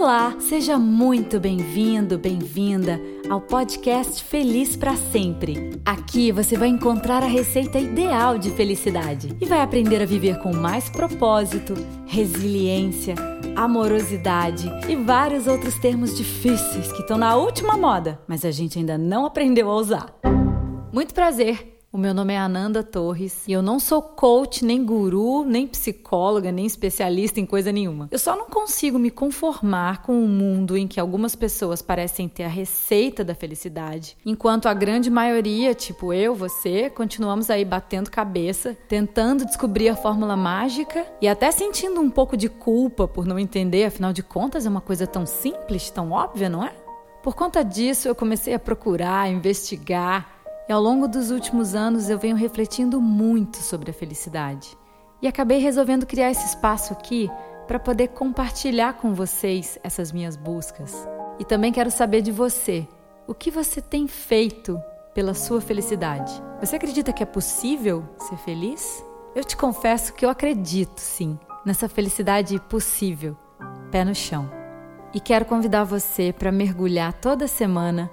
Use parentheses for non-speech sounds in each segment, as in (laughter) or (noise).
Olá, seja muito bem-vindo, bem-vinda ao podcast Feliz para Sempre. Aqui você vai encontrar a receita ideal de felicidade e vai aprender a viver com mais propósito, resiliência, amorosidade e vários outros termos difíceis que estão na última moda, mas a gente ainda não aprendeu a usar. Muito prazer! O meu nome é Ananda Torres e eu não sou coach, nem guru, nem psicóloga, nem especialista em coisa nenhuma. Eu só não consigo me conformar com um mundo em que algumas pessoas parecem ter a receita da felicidade, enquanto a grande maioria, tipo eu, você, continuamos aí batendo cabeça, tentando descobrir a fórmula mágica e até sentindo um pouco de culpa por não entender, afinal de contas é uma coisa tão simples, tão óbvia, não é? Por conta disso, eu comecei a procurar, investigar e ao longo dos últimos anos eu venho refletindo muito sobre a felicidade. E acabei resolvendo criar esse espaço aqui para poder compartilhar com vocês essas minhas buscas. E também quero saber de você. O que você tem feito pela sua felicidade? Você acredita que é possível ser feliz? Eu te confesso que eu acredito, sim, nessa felicidade possível, pé no chão. E quero convidar você para mergulhar toda semana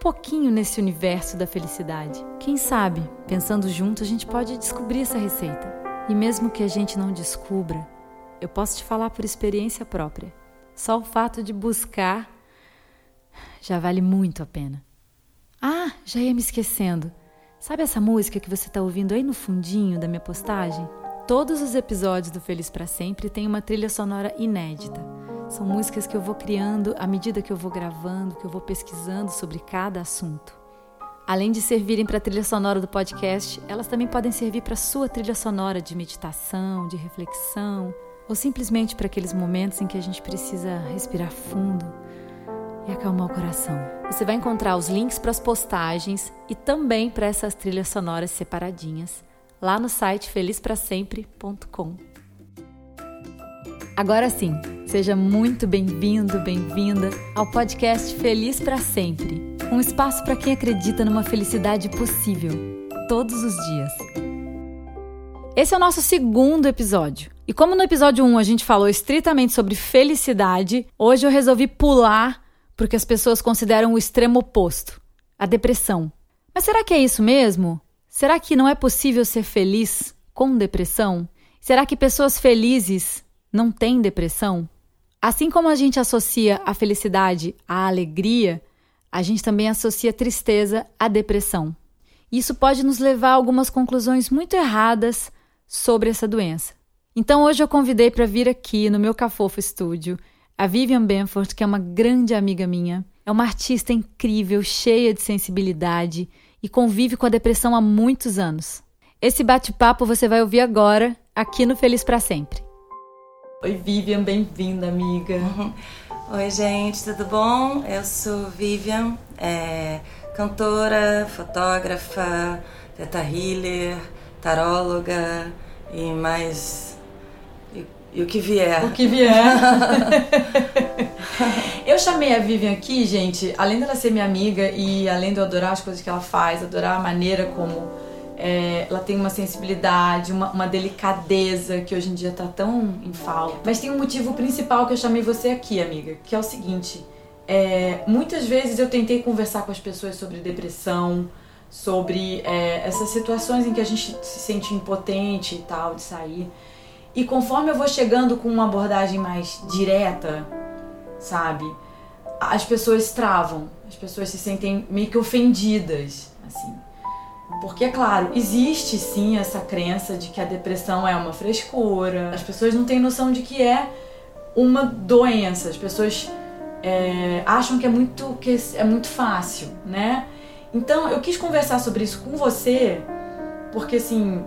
pouquinho nesse universo da felicidade. Quem sabe, pensando junto, a gente pode descobrir essa receita. E mesmo que a gente não descubra, eu posso te falar por experiência própria. Só o fato de buscar já vale muito a pena. Ah, já ia me esquecendo. Sabe essa música que você está ouvindo aí no fundinho da minha postagem? Todos os episódios do Feliz para Sempre têm uma trilha sonora inédita. São músicas que eu vou criando à medida que eu vou gravando, que eu vou pesquisando sobre cada assunto. Além de servirem para a trilha sonora do podcast, elas também podem servir para a sua trilha sonora de meditação, de reflexão, ou simplesmente para aqueles momentos em que a gente precisa respirar fundo e acalmar o coração. Você vai encontrar os links para as postagens e também para essas trilhas sonoras separadinhas lá no site felizprasempre.com. Agora sim, seja muito bem-vindo, bem-vinda ao podcast Feliz para Sempre um espaço para quem acredita numa felicidade possível, todos os dias. Esse é o nosso segundo episódio. E como no episódio 1 a gente falou estritamente sobre felicidade, hoje eu resolvi pular porque as pessoas consideram o extremo oposto, a depressão. Mas será que é isso mesmo? Será que não é possível ser feliz com depressão? Será que pessoas felizes não tem depressão? Assim como a gente associa a felicidade à alegria, a gente também associa tristeza à depressão. Isso pode nos levar a algumas conclusões muito erradas sobre essa doença. Então hoje eu convidei para vir aqui no meu Cafofo Estúdio a Vivian Benford, que é uma grande amiga minha, é uma artista incrível, cheia de sensibilidade e convive com a depressão há muitos anos. Esse bate-papo você vai ouvir agora aqui no Feliz para Sempre. Oi, Vivian, bem-vinda, amiga. (laughs) Oi, gente, tudo bom? Eu sou Vivian, é, cantora, fotógrafa, teta healer, taróloga e mais. E, e o que vier. O que vier. (laughs) eu chamei a Vivian aqui, gente, além dela ser minha amiga e além de eu adorar as coisas que ela faz, adorar a maneira como é, ela tem uma sensibilidade, uma, uma, delicadeza que hoje em dia tá tão em falta. Mas tem um motivo principal que eu chamei você aqui, amiga, que é o seguinte: é, muitas vezes eu tentei conversar com as pessoas sobre depressão, sobre é, essas situações em que a gente se sente impotente e tal de sair. E conforme eu vou chegando com uma abordagem mais direta, sabe? As pessoas travam, as pessoas se sentem meio que ofendidas, assim. Porque, é claro, existe sim essa crença de que a depressão é uma frescura. As pessoas não têm noção de que é uma doença. As pessoas é, acham que é muito que é muito fácil, né? Então eu quis conversar sobre isso com você, porque assim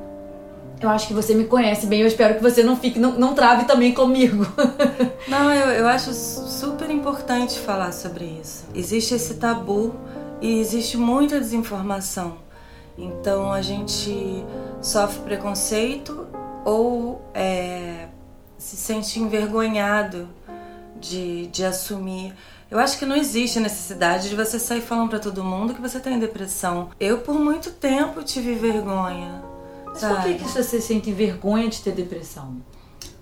eu acho que você me conhece bem. Eu espero que você não fique, não, não trave também comigo. (laughs) não, eu, eu acho super importante falar sobre isso. Existe esse tabu e existe muita desinformação. Então a gente sofre preconceito ou é, se sente envergonhado de, de assumir. Eu acho que não existe a necessidade de você sair falando para todo mundo que você tem depressão. Eu, por muito tempo, tive vergonha. Mas sabe? por que, que você sente vergonha de ter depressão?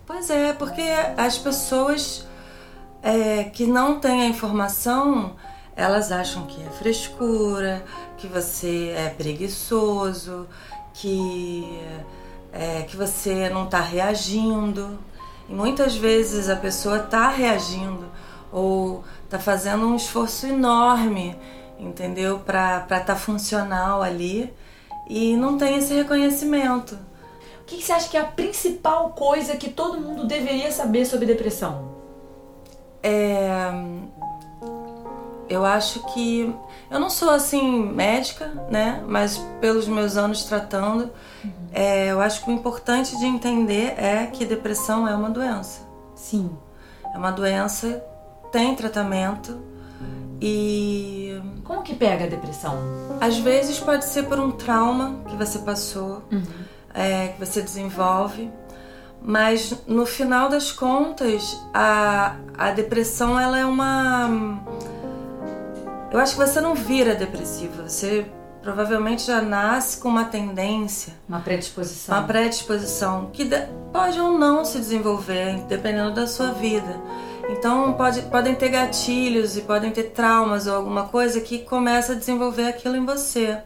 Pois é, porque as pessoas é, que não têm a informação, elas acham que é frescura, que você é preguiçoso, que, é, que você não está reagindo. E muitas vezes a pessoa está reagindo ou está fazendo um esforço enorme, entendeu? Para estar tá funcional ali e não tem esse reconhecimento. O que você acha que é a principal coisa que todo mundo deveria saber sobre depressão? É, eu acho que eu não sou assim médica, né? Mas pelos meus anos tratando, uhum. é, eu acho que o importante de entender é que depressão é uma doença. Sim. É uma doença, tem tratamento e. Como que pega a depressão? Às vezes pode ser por um trauma que você passou, uhum. é, que você desenvolve. Mas no final das contas, a, a depressão ela é uma eu acho que você não vira depressiva, você provavelmente já nasce com uma tendência, uma predisposição, uma predisposição que pode ou não se desenvolver dependendo da sua vida. Então pode, podem ter gatilhos e podem ter traumas ou alguma coisa que começa a desenvolver aquilo em você.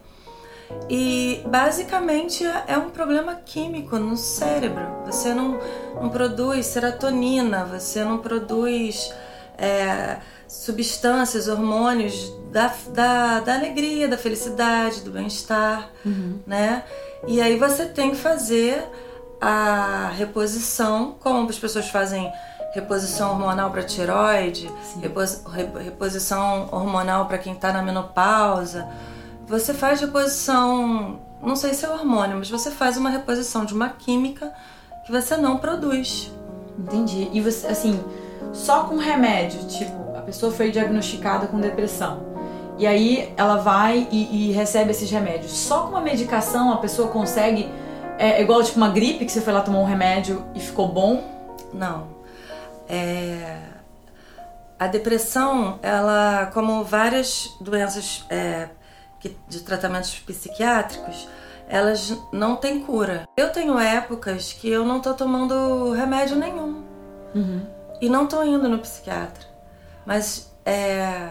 E basicamente é um problema químico no cérebro. Você não, não produz serotonina, você não produz é, substâncias, hormônios da, da, da alegria, da felicidade, do bem-estar, uhum. né? E aí você tem que fazer a reposição, como as pessoas fazem reposição hormonal para tiroide, repos, reposição hormonal para quem está na menopausa. Você faz reposição, não sei se é hormônio, mas você faz uma reposição de uma química que você não produz. Entendi. E você, assim, só com remédio, tipo, pessoa foi diagnosticada com depressão. E aí ela vai e, e recebe esses remédios. Só com uma medicação a pessoa consegue. É, é igual tipo uma gripe que você foi lá tomar um remédio e ficou bom? Não. É... A depressão, ela, como várias doenças é, de tratamentos psiquiátricos, elas não têm cura. Eu tenho épocas que eu não tô tomando remédio nenhum. Uhum. E não tô indo no psiquiatra. Mas é,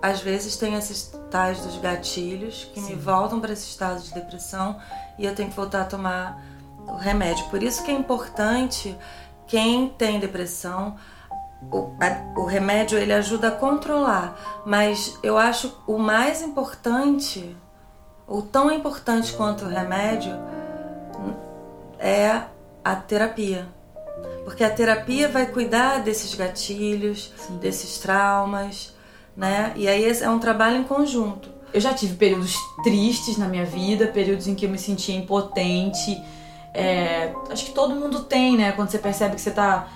às vezes tem esses tais dos gatilhos que Sim. me voltam para esse estado de depressão e eu tenho que voltar a tomar o remédio. Por isso que é importante quem tem depressão o, a, o, remédio ele ajuda a controlar, mas eu acho o mais importante, ou tão importante quanto o remédio, é a terapia. Porque a terapia vai cuidar desses gatilhos, Sim. desses traumas, né? E aí é um trabalho em conjunto. Eu já tive períodos tristes na minha vida, períodos em que eu me sentia impotente. É, acho que todo mundo tem, né? Quando você percebe que você tá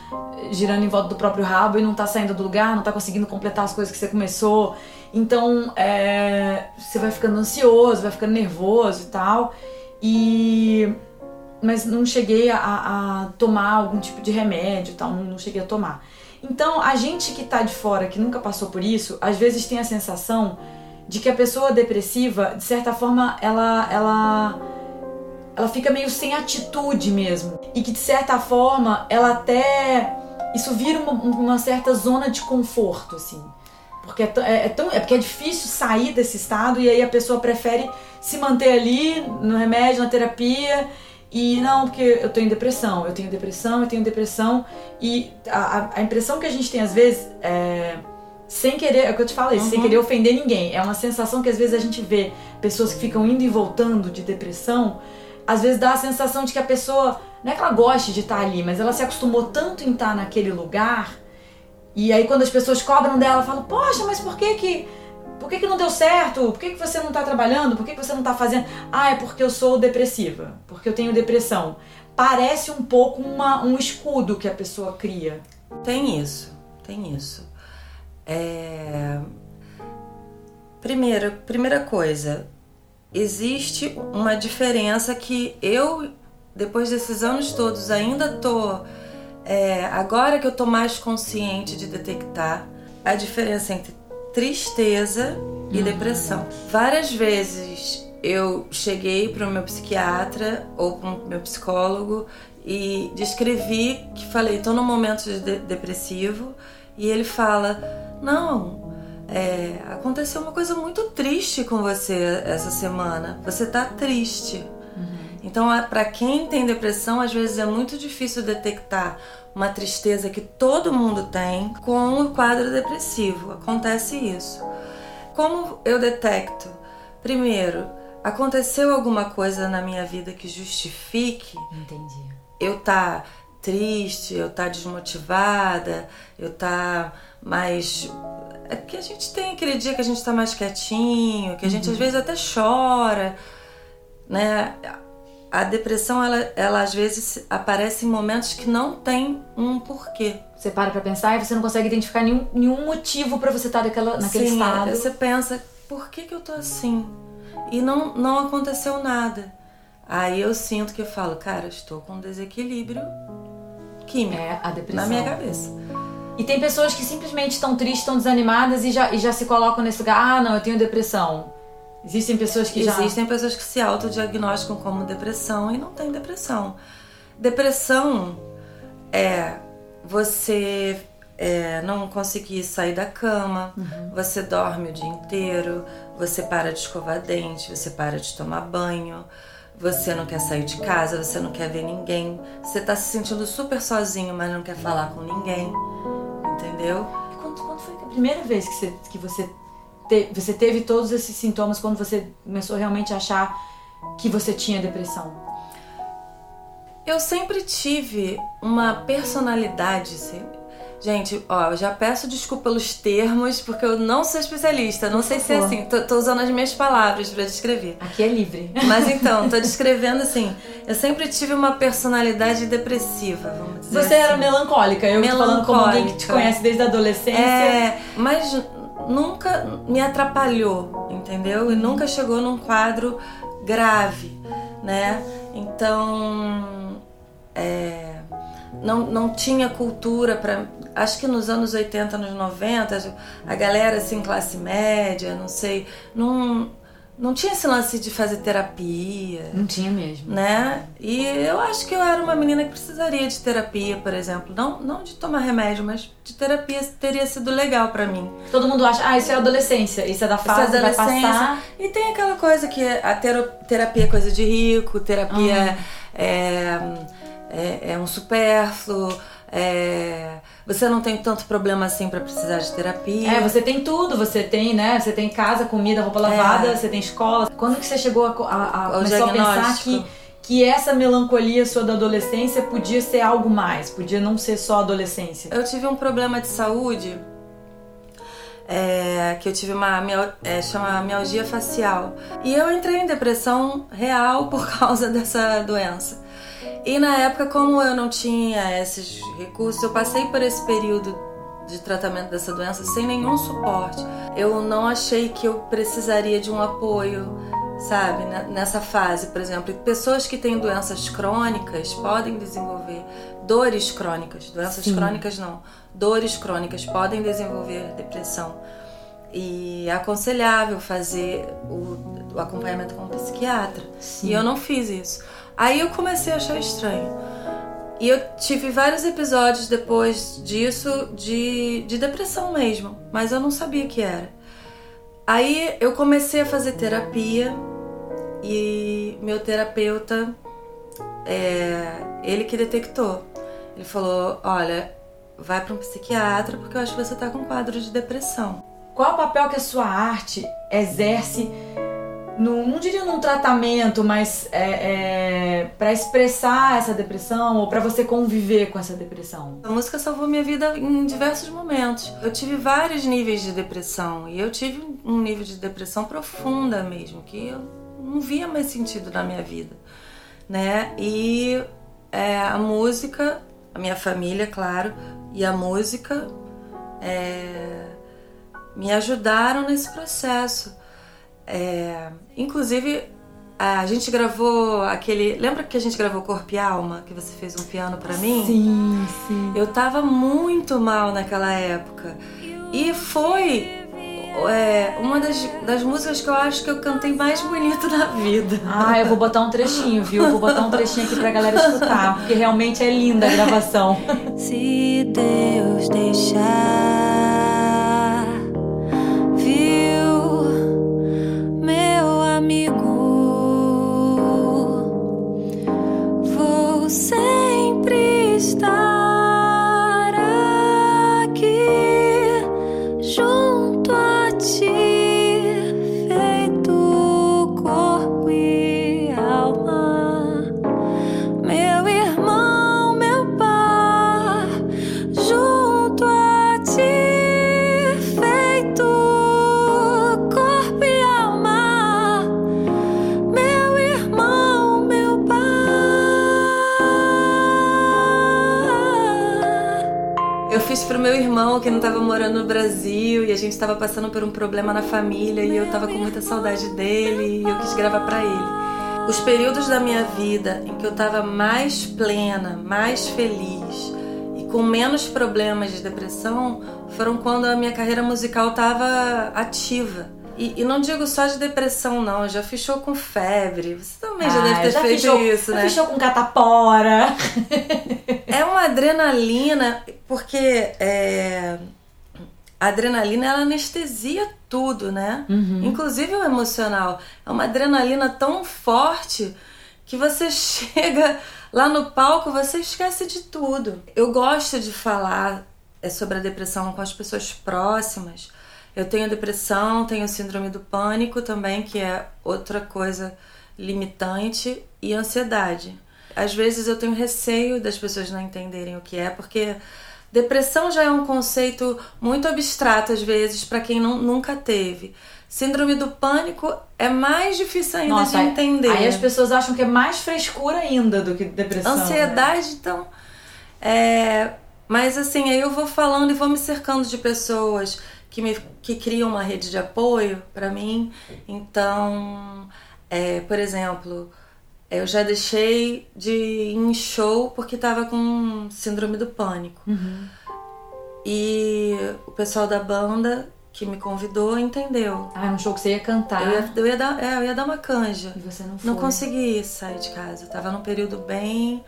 girando em volta do próprio rabo e não tá saindo do lugar, não tá conseguindo completar as coisas que você começou. Então, é, você vai ficando ansioso, vai ficando nervoso e tal. E mas não cheguei a, a, tomar algum tipo de remédio tal, não, não, cheguei a tomar. Então, a gente que tá de fora, que nunca passou por isso, às vezes tem a sensação de que a pessoa depressiva, de certa forma, ela, ela, ela fica meio sem atitude mesmo. E que, de certa forma, ela até. Isso vira uma, uma certa zona de conforto, assim. Porque é, é, é, tão, é porque é difícil sair desse estado e aí a pessoa prefere se manter ali no remédio, na terapia e não, porque eu tenho depressão, eu tenho depressão, eu tenho depressão. E a, a impressão que a gente tem às vezes é. Sem querer, é o que eu te falei, uhum. sem querer ofender ninguém. É uma sensação que às vezes a gente vê pessoas que ficam indo e voltando de depressão. Às vezes dá a sensação de que a pessoa. Não é que ela goste de estar ali, mas ela se acostumou tanto em estar naquele lugar. E aí quando as pessoas cobram dela, falam: Poxa, mas por que que por que, que não deu certo? Por que, que você não está trabalhando? Por que, que você não está fazendo? Ah, é porque eu sou depressiva, porque eu tenho depressão. Parece um pouco uma, um escudo que a pessoa cria. Tem isso, tem isso. É... Primeiro, primeira coisa, existe uma diferença que eu, depois desses anos todos, ainda tô. É, agora que eu tô mais consciente de detectar a diferença entre tristeza e uhum. depressão. Várias vezes eu cheguei para o meu psiquiatra ou para o meu psicólogo e descrevi que falei, estou num momento de depressivo e ele fala, não, é, aconteceu uma coisa muito triste com você essa semana. Você tá triste. Uhum. Então, para quem tem depressão, às vezes é muito difícil detectar uma tristeza que todo mundo tem com o quadro depressivo. Acontece isso. Como eu detecto? Primeiro, aconteceu alguma coisa na minha vida que justifique Entendi. eu tá triste, eu tá desmotivada, eu tá mais é porque a gente tem aquele dia que a gente tá mais quietinho, que a gente uhum. às vezes até chora, né? A depressão, ela, ela às vezes aparece em momentos que não tem um porquê. Você para pra pensar e você não consegue identificar nenhum, nenhum motivo para você estar tá naquela, naquele Sim, estado. Você pensa, por que, que eu tô assim? E não, não aconteceu nada. Aí eu sinto que eu falo, cara, estou com um desequilíbrio químico é a depressão. na minha cabeça. E tem pessoas que simplesmente estão tristes, estão desanimadas e já, e já se colocam nesse lugar, ah, não, eu tenho depressão. Existem pessoas que já. Existem pessoas que se autodiagnosticam como depressão e não tem depressão. Depressão é você é, não conseguir sair da cama, uhum. você dorme o dia inteiro, você para de escovar dente, você para de tomar banho, você não quer sair de casa, você não quer ver ninguém, você tá se sentindo super sozinho, mas não quer falar com ninguém, entendeu? E quando, quando foi a primeira vez que você, que você te, você teve todos esses sintomas quando você começou realmente a achar que você tinha depressão? Eu sempre tive uma personalidade. Gente, ó, eu já peço desculpa pelos termos, porque eu não sou especialista. Não sei se é assim. Tô, tô usando as minhas palavras para descrever. Aqui é livre. Mas então, tô (laughs) descrevendo assim. Eu sempre tive uma personalidade depressiva, vamos dizer Você assim. era melancólica. Eu melancólica. falando como alguém que te conhece desde a adolescência. É, mas nunca me atrapalhou, entendeu? E nunca chegou num quadro grave, né? Então, é, não, não tinha cultura para. Acho que nos anos 80, nos 90, a galera assim, classe média, não sei, não não tinha esse lance de fazer terapia. Não tinha mesmo. Né? E eu acho que eu era uma menina que precisaria de terapia, por exemplo. Não, não de tomar remédio, mas de terapia teria sido legal para mim. Todo mundo acha, ah, isso é adolescência, isso é da fase, isso é vai passar. E tem aquela coisa que a terapia é coisa de rico, terapia uhum. é, é, é um supérfluo é, você não tem tanto problema assim para precisar de terapia. É, você tem tudo, você tem, né? Você tem casa, comida, roupa lavada, é. você tem escola. Quando que você chegou a, a, a começou a pensar que que essa melancolia sua da adolescência podia ser algo mais, podia não ser só adolescência? Eu tive um problema de saúde é, que eu tive uma é, chama mialgia facial e eu entrei em depressão real por (laughs) causa dessa doença. E na época, como eu não tinha esses recursos, eu passei por esse período de tratamento dessa doença sem nenhum suporte. Eu não achei que eu precisaria de um apoio, sabe? Nessa fase, por exemplo, pessoas que têm doenças crônicas podem desenvolver dores crônicas, doenças Sim. crônicas não, dores crônicas podem desenvolver depressão. E é aconselhável fazer o, o acompanhamento com um psiquiatra. Sim. E eu não fiz isso. Aí eu comecei a achar estranho. E eu tive vários episódios depois disso de, de depressão mesmo, mas eu não sabia que era. Aí eu comecei a fazer terapia e meu terapeuta, é, ele que detectou. Ele falou: Olha, vai para um psiquiatra porque eu acho que você está com quadro de depressão. Qual o papel que a sua arte exerce não diria num tratamento, mas é, é, para expressar essa depressão ou para você conviver com essa depressão? A música salvou minha vida em diversos momentos. Eu tive vários níveis de depressão e eu tive um nível de depressão profunda mesmo, que eu não via mais sentido na minha vida, né? E é, a música, a minha família, claro, e a música é, me ajudaram nesse processo. É, inclusive, a gente gravou aquele. Lembra que a gente gravou Corpo e Alma? Que você fez um piano para mim? Sim, sim. Eu tava muito mal naquela época. E foi é uma das, das músicas que eu acho que eu cantei mais bonito na vida. Ah, eu vou botar um trechinho, viu? Vou botar um trechinho aqui pra galera escutar, porque realmente é linda a gravação. Se Deus deixar. Estava passando por um problema na família e eu estava com muita saudade dele e eu quis gravar para ele. Os períodos da minha vida em que eu estava mais plena, mais feliz e com menos problemas de depressão foram quando a minha carreira musical estava ativa. E, e, não digo só de depressão, não. Já show com febre. Você também já deve ter já feito show, isso, né? Já fiz show com catapora. é uma adrenalina, porque é, a adrenalina ela anestesia tudo, né? Uhum. Inclusive o emocional. É uma adrenalina tão forte que você (laughs) chega lá no palco, você esquece de tudo. Eu gosto de falar é, sobre a depressão com as pessoas próximas eu tenho depressão, tenho síndrome do pânico também, que é outra coisa limitante, e ansiedade. Às vezes eu tenho receio das pessoas não entenderem o que é, porque depressão já é um conceito muito abstrato às vezes para quem não, nunca teve. Síndrome do pânico é mais difícil ainda Nossa, de entender. Aí as pessoas acham que é mais frescura ainda do que depressão. Né? Ansiedade, né? então. É... Mas assim, aí eu vou falando e vou me cercando de pessoas que, me, que criam uma rede de apoio para mim. Então, é, por exemplo, eu já deixei de ir em show porque estava com síndrome do pânico. Uhum. E o pessoal da banda que me convidou entendeu. Ah, é um show que você ia cantar. Eu ia, eu ia, dar, é, eu ia dar uma canja. E você não foi? Não consegui sair de casa. Eu tava num período bem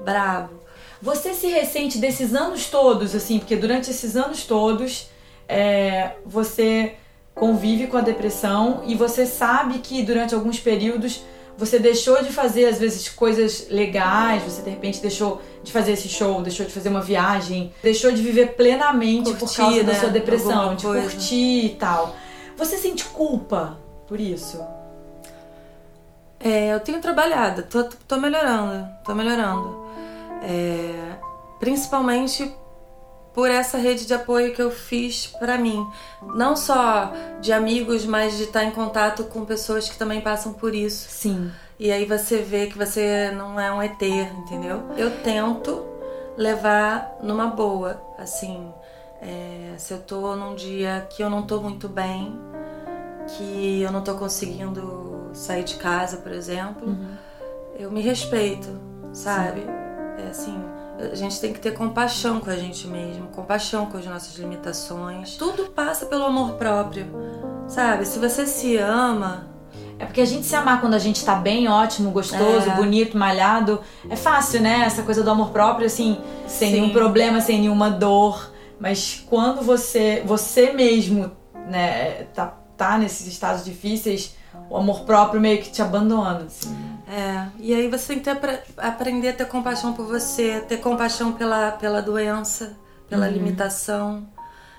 brabo. Você se ressente desses anos todos, assim, porque durante esses anos todos é, você convive com a depressão e você sabe que durante alguns períodos você deixou de fazer às vezes coisas legais, você de repente deixou de fazer esse show, deixou de fazer uma viagem, deixou de viver plenamente curtir, por causa né? da sua depressão, de curtir e tal. Você sente culpa por isso? É, eu tenho trabalhado, tô, tô melhorando, tô melhorando. É, principalmente por essa rede de apoio que eu fiz para mim, não só de amigos, mas de estar em contato com pessoas que também passam por isso. Sim. E aí você vê que você não é um ET, entendeu? Eu tento levar numa boa, assim, é, se eu tô num dia que eu não tô muito bem, que eu não tô conseguindo sair de casa, por exemplo, uhum. eu me respeito, sabe? Sim. É assim, a gente tem que ter compaixão com a gente mesmo, compaixão com as nossas limitações. Tudo passa pelo amor próprio, sabe? Se você se ama. É porque a gente se amar quando a gente tá bem, ótimo, gostoso, é. bonito, malhado, é fácil, né? Essa coisa do amor próprio, assim, sem Sim. nenhum problema, sem nenhuma dor. Mas quando você, você mesmo, né, tá, tá nesses estados difíceis, o amor próprio meio que te abandona, assim. É, e aí você tem que ter, aprender a ter compaixão por você, ter compaixão pela, pela doença, pela uhum. limitação,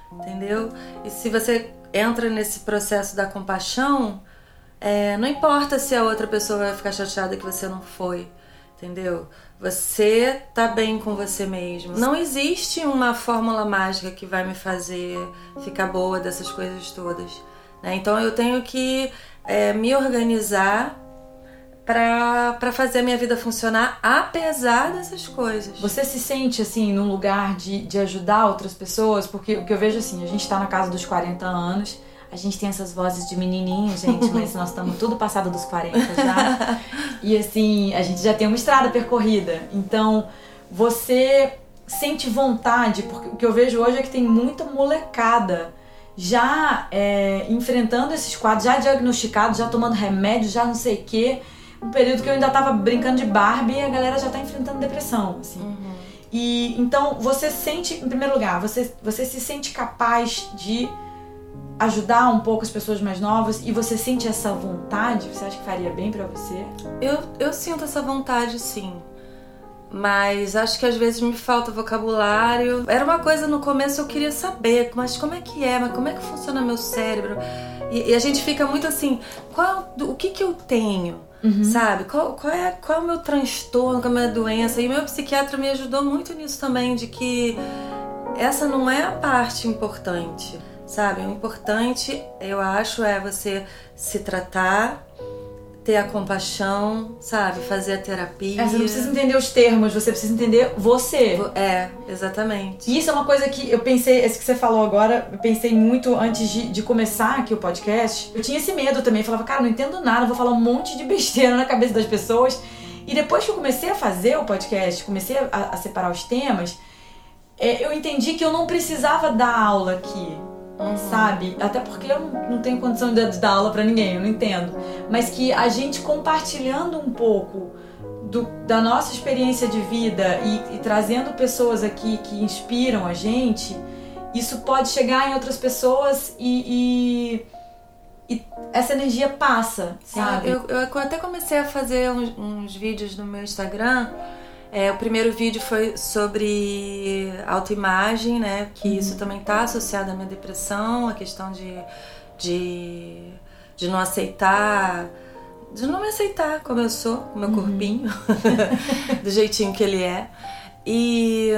entendeu? E se você entra nesse processo da compaixão, é, não importa se a outra pessoa vai ficar chateada que você não foi, entendeu? Você tá bem com você mesmo. Não existe uma fórmula mágica que vai me fazer ficar boa dessas coisas todas. Né? Então eu tenho que é, me organizar para fazer a minha vida funcionar apesar dessas coisas. Você se sente assim num lugar de, de ajudar outras pessoas? Porque o que eu vejo assim, a gente tá na casa dos 40 anos, a gente tem essas vozes de menininho, gente, (laughs) mas nós estamos tudo passado dos 40 já. e assim, a gente já tem uma estrada percorrida. Então, você sente vontade, porque o que eu vejo hoje é que tem muita molecada já é, enfrentando esses quadros, já diagnosticados, já tomando remédio, já não sei o quê. Um período que eu ainda tava brincando de Barbie e a galera já tá enfrentando depressão, assim. Uhum. E então você sente, em primeiro lugar, você, você se sente capaz de ajudar um pouco as pessoas mais novas e você sente essa vontade? Você acha que faria bem pra você? Eu, eu sinto essa vontade, sim. Mas acho que às vezes me falta vocabulário. Era uma coisa no começo eu queria saber, mas como é que é? Mas como é que funciona meu cérebro? E, e a gente fica muito assim, qual, o que que eu tenho? Sabe? Qual, qual, é, qual é o meu transtorno, qual é a minha doença? E meu psiquiatra me ajudou muito nisso também, de que essa não é a parte importante, sabe? O importante, eu acho, é você se tratar, ter a compaixão, sabe? Fazer a terapia. É, você não precisa entender os termos, você precisa entender você. É, exatamente. E isso é uma coisa que eu pensei, esse que você falou agora, eu pensei muito antes de, de começar aqui o podcast. Eu tinha esse medo também, falava, cara, não entendo nada, vou falar um monte de besteira na cabeça das pessoas. E depois que eu comecei a fazer o podcast, comecei a, a separar os temas, é, eu entendi que eu não precisava dar aula aqui. Sabe? Até porque eu não, tenho condição de, dar aula pra ninguém, eu não entendo. Mas que a gente compartilhando um pouco do- da nossa experiência de vida e, e trazendo pessoas aqui que inspiram a gente, isso pode chegar em outras pessoas e, e, e essa energia passa, sabe? Eu, eu até comecei a fazer uns, uns vídeos no meu Instagram. É, o primeiro vídeo foi sobre autoimagem, né? Que isso também está associado à minha depressão, a questão de, de, de não aceitar, de não me aceitar como eu sou, com meu corpinho, (laughs) do jeitinho que ele é. E,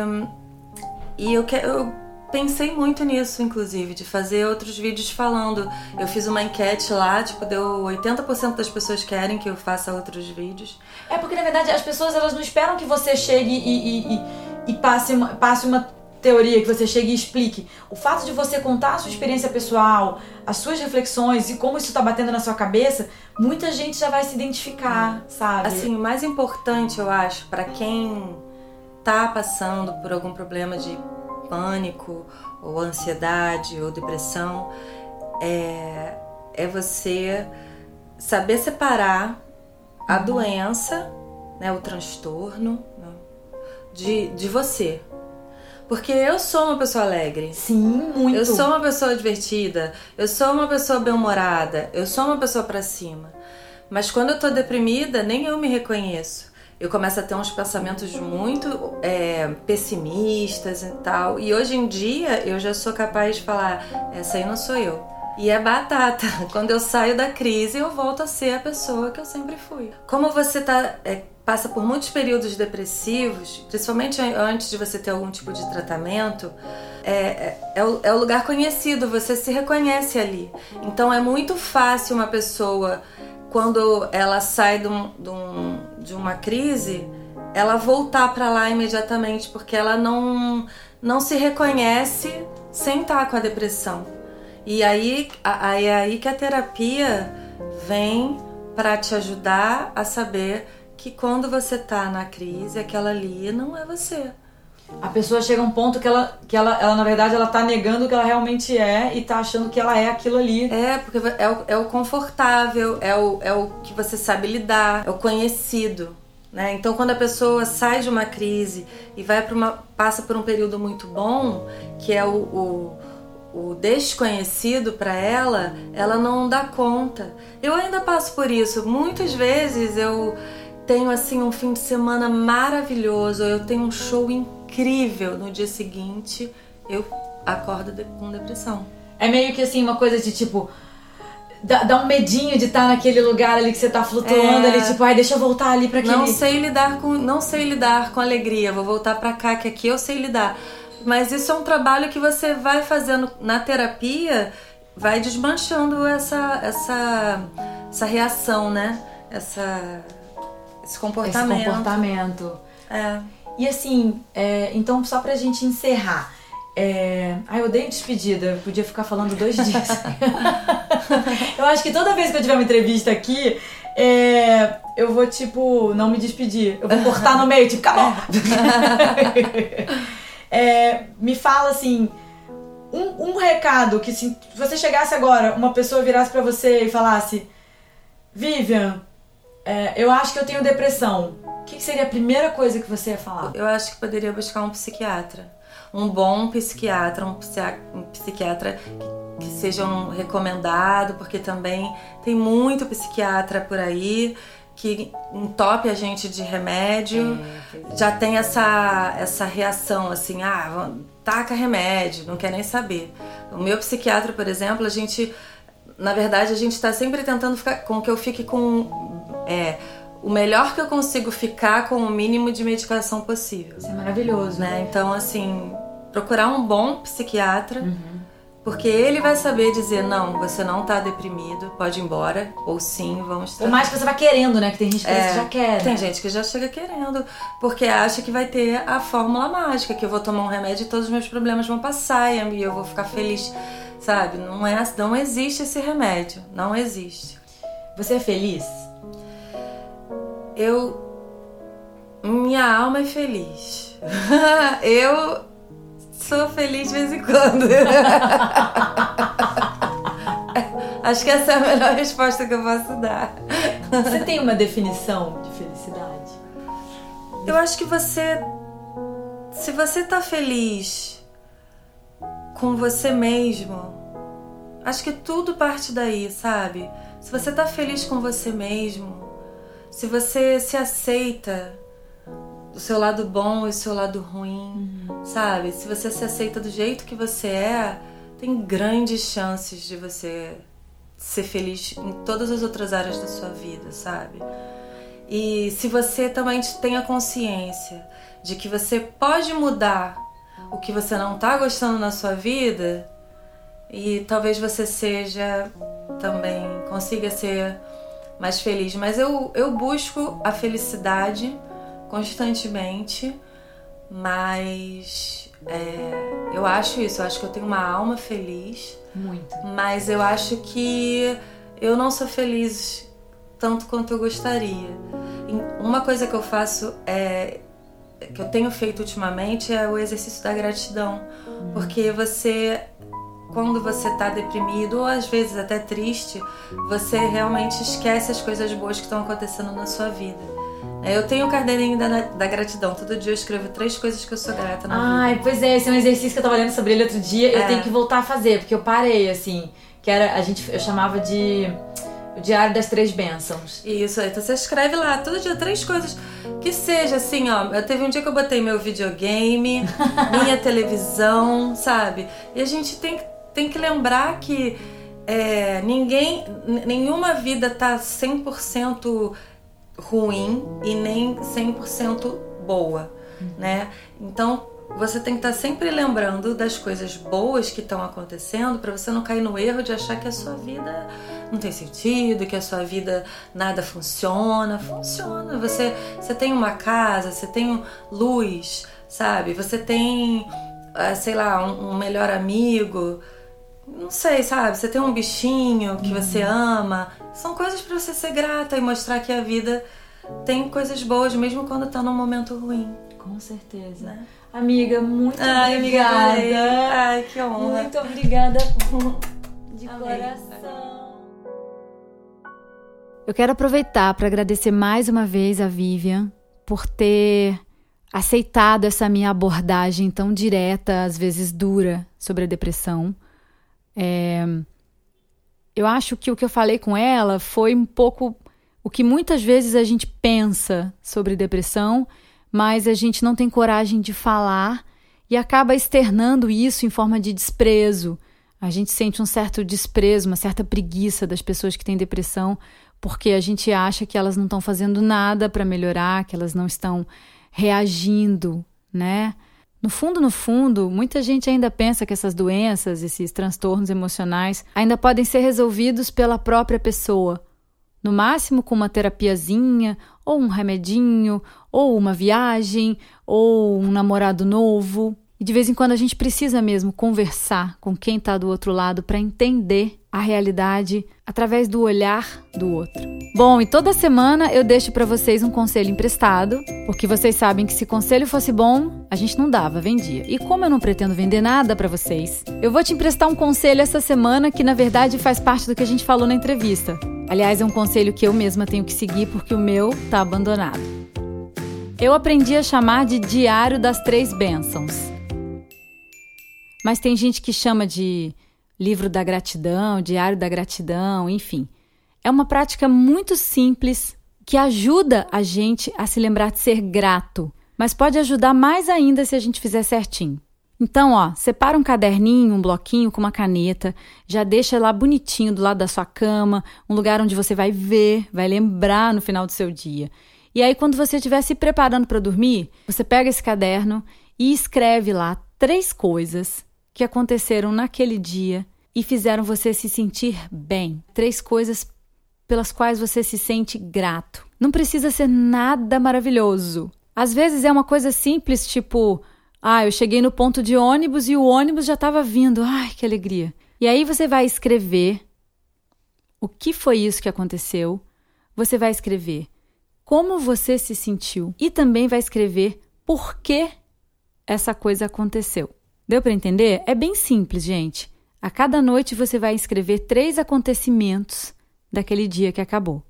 e eu, que, eu pensei muito nisso, inclusive, de fazer outros vídeos falando. Eu fiz uma enquete lá, tipo, deu 80% das pessoas querem que eu faça outros vídeos. É porque, na verdade, as pessoas elas não esperam que você chegue e, e, e, e passe, uma, passe uma teoria, que você chegue e explique. O fato de você contar a sua experiência pessoal, as suas reflexões e como isso tá batendo na sua cabeça, muita gente já vai se identificar, sabe? Assim, o mais importante, eu acho, pra quem tá passando por algum problema de pânico, ou ansiedade, ou depressão, é, é você saber separar a doença, né, o transtorno, né, de, de você. Porque eu sou uma pessoa alegre. Sim, muito. Eu sou uma pessoa divertida, eu sou uma pessoa bem-humorada, eu sou uma pessoa pra cima. Mas quando eu tô deprimida, nem eu me reconheço. Eu começo a ter uns pensamentos muito é, pessimistas e tal. E hoje em dia eu já sou capaz de falar: essa aí não sou eu. E é batata. (laughs) Quando eu saio da crise, eu volto a ser a pessoa que eu sempre fui. Como você tá, é, passa por muitos períodos depressivos, principalmente antes de você ter algum tipo de tratamento, é, é, é, o, é o lugar conhecido, você se reconhece ali. Então é muito fácil uma pessoa, quando ela sai de, um- de um- de uma crise, ela voltar pra lá imediatamente, porque ela não, não se reconhece sem estar com a depressão. E aí, aí é aí que a terapia vem para te ajudar a saber que quando você tá na crise, aquela ali não é você. A pessoa chega a um ponto que ela, que ela, ela, na verdade, ela tá negando o que ela realmente é e tá achando que ela é aquilo ali. É, porque é o, é o confortável, é o, é o que você sabe lidar, é o conhecido. Né? Então, quando a pessoa sai de uma crise e vai para uma passa por um período muito bom, que é o, o, o desconhecido para ela, ela não dá conta. Eu ainda passo por isso. Muitas vezes eu tenho assim um fim de semana maravilhoso, eu tenho um show incrível no dia seguinte, eu acordo com depressão. É meio que assim, uma coisa de tipo. Dá, dá um medinho de estar naquele lugar ali que você tá flutuando É. ali, tipo, ai, deixa eu voltar ali pra aquele. Não sei lidar com, não sei lidar com alegria. Vou voltar pra cá que aqui eu sei lidar. Mas isso é um trabalho que você vai fazendo na terapia, vai desmanchando essa essa essa reação, né? Essa esse Esse comportamento. comportamento. É. E assim, é, então só pra gente encerrar. É... Ai, eu odeio despedida, eu podia ficar falando dois dias. (laughs) eu acho que toda vez que eu tiver uma entrevista aqui, é, eu vou, tipo, não me despedir. Eu vou cortar no meio, tipo, acabou. (laughs) É, me fala assim, um, um recado que se você chegasse agora, uma pessoa virasse para você e falasse: Vivian, é, eu acho que eu tenho depressão. O que, seria a primeira coisa que você ia falar? Eu acho que poderia buscar um psiquiatra. Um bom psiquiatra, um, psiquiatra que, que seja um recomendado, porque também tem muito psiquiatra por aí que entope a gente de remédio, é, já tem essa, essa reação assim, ah, taca remédio, não quer nem saber. O meu psiquiatra, por exemplo, a gente, na verdade, a gente está sempre tentando ficar com que eu fique com é, o melhor que eu consigo ficar com o mínimo de medicação possível. Isso é maravilhoso, né? Então, assim, procurar um bom psiquiatra. Uhum porque ele vai saber dizer, não, você não tá deprimido, pode ir embora, ou sim, vamos Por mais que você vá querendo, né? Que tem gente que é, já quer. Tem né? gente que já chega querendo, porque acha que vai ter a fórmula mágica, que eu vou tomar um remédio e todos os meus problemas vão passar e eu vou ficar feliz. Sabe? Não, é, não existe esse remédio. Não existe. Você é feliz? Eu. Minha alma é feliz. (laughs) eu Sou feliz de vez em quando. (laughs) Acho que essa é a melhor resposta que eu posso dar. Você tem uma definição de felicidade? Eu acho que você. Se você tá feliz com você mesmo, acho que tudo parte daí, sabe? Se você tá feliz com você mesmo, se você se aceita, o seu lado bom e o seu lado ruim, uhum. sabe? Se você se aceita do jeito que você é, tem grandes chances de você ser feliz em todas as outras áreas da sua vida, sabe? E se você também tem a consciência de que você pode mudar o que você não tá gostando na sua vida, e talvez você seja também consiga ser mais feliz. Mas eu, eu busco a felicidade constantemente, mas é, eu acho isso, eu acho que eu tenho uma alma feliz. Muito. Mas eu acho que eu não sou feliz tanto quanto eu gostaria. Uma coisa que eu faço é que eu tenho feito ultimamente é o exercício da gratidão, uhum. porque você quando você está deprimido ou às vezes até triste, você realmente esquece as coisas boas que estão acontecendo na sua vida. É, eu tenho o caderninho da, da gratidão. Todo dia eu escrevo três coisas que eu sou grata na Ai, vida. pois é, esse é um exercício que eu tava lendo sobre ele outro dia. É. Eu tenho que voltar a fazer, porque eu parei, assim. Que era, a gente, eu chamava de o Diário das Três Bênçãos. Isso, então você escreve lá todo dia três coisas que seja assim, ó. Eu teve um dia que eu botei meu videogame, (laughs) minha televisão, sabe? E a gente tem, tem que lembrar que é, ninguém, nenhuma vida tá 100% ruim e nem 100% boa, né? Então, você tem que estar sempre lembrando das coisas boas que estão acontecendo para você não cair no erro de achar que a sua vida não tem sentido, que a sua vida nada funciona. Funciona. Você, você tem uma casa, você tem luz, sabe? Você tem, ah, sei lá, um melhor amigo não sei, sabe? Você tem um bichinho que uhum. você ama. São coisas para você ser grata e mostrar que a vida tem coisas boas, mesmo quando tá num momento ruim. Com certeza. Né? Amiga, muito Ai, obrigada. Amiga, Ai, que honra. Muito obrigada (laughs) de Amei. coração. Eu quero aproveitar para agradecer mais uma vez a Vivian por ter aceitado essa minha abordagem tão direta, às vezes dura, sobre a depressão. É, eu acho que o que eu falei com ela foi um pouco o que muitas vezes a gente pensa sobre depressão, mas a gente não tem coragem de falar e acaba externando isso em forma de desprezo. A gente sente um certo desprezo, uma certa preguiça das pessoas que têm depressão, porque a gente acha que elas não estão fazendo nada para melhorar, que elas não estão reagindo, né? No fundo, no fundo, muita gente ainda pensa que essas doenças, esses transtornos emocionais, ainda podem ser resolvidos pela própria pessoa. No máximo com uma terapiazinha, ou um remedinho, ou uma viagem, ou um namorado novo. E de vez em quando a gente precisa mesmo conversar com quem está do outro lado para entender a realidade através do olhar do outro. Bom, e toda semana eu deixo para vocês um conselho emprestado, porque vocês sabem que se conselho fosse bom, a gente não dava, vendia. E como eu não pretendo vender nada para vocês, eu vou te emprestar um conselho essa semana que na verdade faz parte do que a gente falou na entrevista. Aliás, é um conselho que eu mesma tenho que seguir porque o meu tá abandonado. Eu aprendi a chamar de Diário das Três Bênçãos. Mas tem gente que chama de livro da gratidão, diário da gratidão, enfim. É uma prática muito simples que ajuda a gente a se lembrar de ser grato, mas pode ajudar mais ainda se a gente fizer certinho. Então, ó, separa um caderninho, um bloquinho com uma caneta, já deixa lá bonitinho do lado da sua cama, um lugar onde você vai ver, vai lembrar no final do seu dia. E aí, quando você estiver se preparando para dormir, você pega esse caderno e escreve lá três coisas que aconteceram naquele dia e fizeram você se sentir bem. Três coisas pelas quais você se sente grato. Não precisa ser nada maravilhoso. Às vezes é uma coisa simples, tipo, ah, eu cheguei no ponto de ônibus e o ônibus já estava vindo. Ai, que alegria. E aí você vai escrever o que foi isso que aconteceu. Você vai escrever como você se sentiu e também vai escrever por que essa coisa aconteceu. Deu para entender? É bem simples, gente. A cada noite você vai escrever três acontecimentos daquele dia que acabou.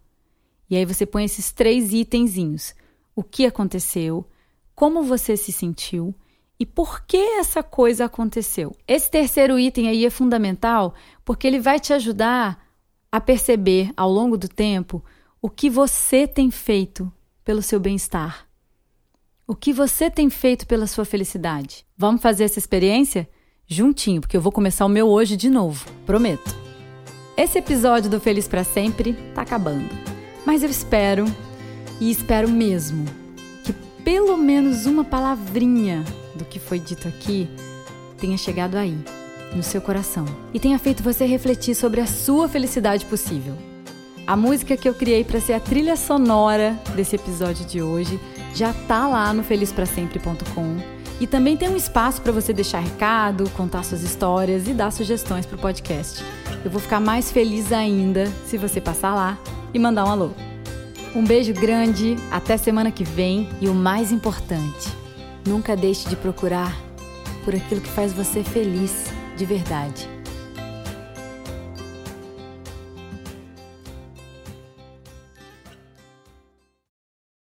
E aí você põe esses três itenzinhos: o que aconteceu, como você se sentiu e por que essa coisa aconteceu. Esse terceiro item aí é fundamental porque ele vai te ajudar a perceber ao longo do tempo o que você tem feito pelo seu bem-estar. O que você tem feito pela sua felicidade? Vamos fazer essa experiência? juntinho, porque eu vou começar o meu hoje de novo, prometo. Esse episódio do Feliz para Sempre tá acabando, mas eu espero, e espero mesmo, que pelo menos uma palavrinha do que foi dito aqui tenha chegado aí, no seu coração, e tenha feito você refletir sobre a sua felicidade possível. A música que eu criei para ser a trilha sonora desse episódio de hoje já tá lá no felizprasempre.com e também tem um espaço para você deixar recado, contar suas histórias e dar sugestões para o podcast. Eu vou ficar mais feliz ainda se você passar lá e mandar um alô. Um beijo grande, até semana que vem e o mais importante, nunca deixe de procurar por aquilo que faz você feliz de verdade.